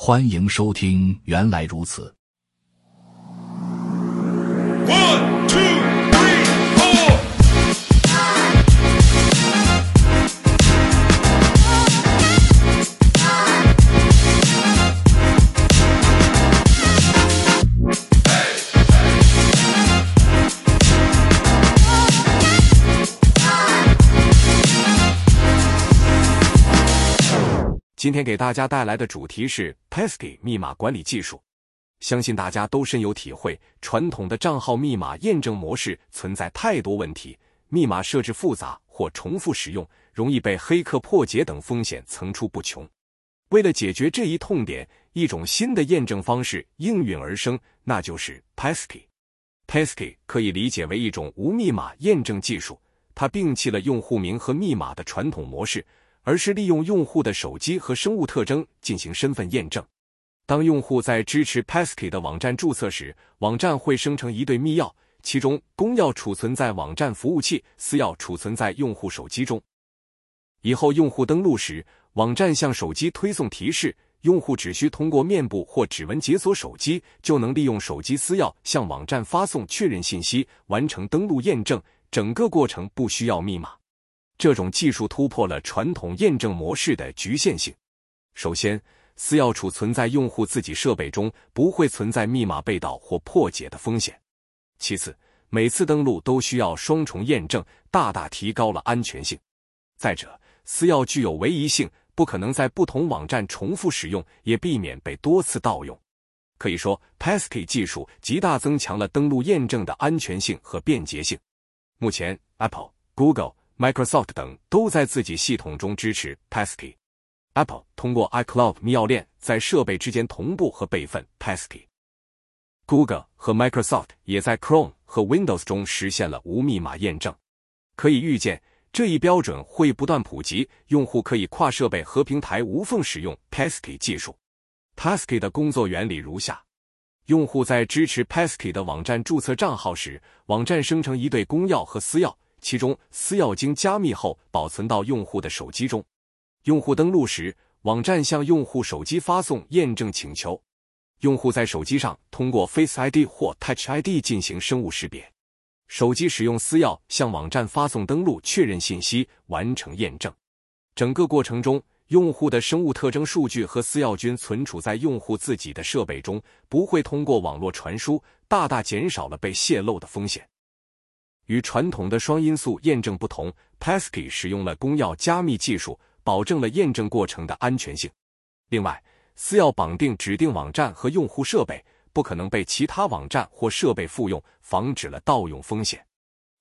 欢迎收听《原来如此》。One, 今天给大家带来的主题是 Passkey 密码管理技术。相信大家都深有体会，传统的账号密码验证模式存在太多问题，密码设置复杂或重复使用，容易被黑客破解等风险层出不穷。为了解决这一痛点，一种新的验证方式应运而生，那就是 Passkey。Passkey 可以理解为一种无密码验证技术，它摒弃了用户名和密码的传统模式。而是利用用户的手机和生物特征进行身份验证。当用户在支持 Passkey 的网站注册时，网站会生成一对密钥，其中公钥储存在网站服务器，私钥储存在用户手机中。以后用户登录时，网站向手机推送提示，用户只需通过面部或指纹解锁手机，就能利用手机私钥向网站发送确认信息，完成登录验证。整个过程不需要密码。这种技术突破了传统验证模式的局限性。首先，私钥储存在用户自己设备中，不会存在密码被盗或破解的风险。其次，每次登录都需要双重验证，大大提高了安全性。再者，私钥具有唯一性，不可能在不同网站重复使用，也避免被多次盗用。可以说，Passkey 技术极大增强了登录验证的安全性和便捷性。目前，Apple、Google。Microsoft 等都在自己系统中支持 Passkey。Apple 通过 iCloud 密钥链在设备之间同步和备份 Passkey。Google 和 Microsoft 也在 Chrome 和 Windows 中实现了无密码验证。可以预见，这一标准会不断普及，用户可以跨设备和平台无缝使用 Passkey 技术。Passkey 的工作原理如下：用户在支持 Passkey 的网站注册账号时，网站生成一对公钥和私钥。其中，私钥经加密后保存到用户的手机中。用户登录时，网站向用户手机发送验证请求。用户在手机上通过 Face ID 或 Touch ID 进行生物识别。手机使用私钥向网站发送登录确认信息，完成验证。整个过程中，用户的生物特征数据和私钥均存储在用户自己的设备中，不会通过网络传输，大大减少了被泄露的风险。与传统的双因素验证不同，Passkey 使用了公钥加密技术，保证了验证过程的安全性。另外，私钥绑定指定网站和用户设备，不可能被其他网站或设备复用，防止了盗用风险。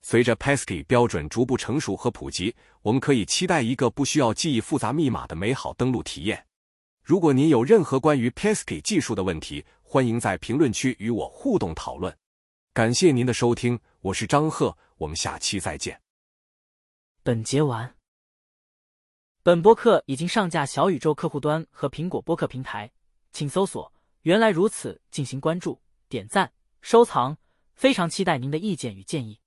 随着 Passkey 标准逐步成熟和普及，我们可以期待一个不需要记忆复杂密码的美好登录体验。如果您有任何关于 Passkey 技术的问题，欢迎在评论区与我互动讨论。感谢您的收听，我是张贺，我们下期再见。本节完。本播客已经上架小宇宙客户端和苹果播客平台，请搜索“原来如此”进行关注、点赞、收藏，非常期待您的意见与建议。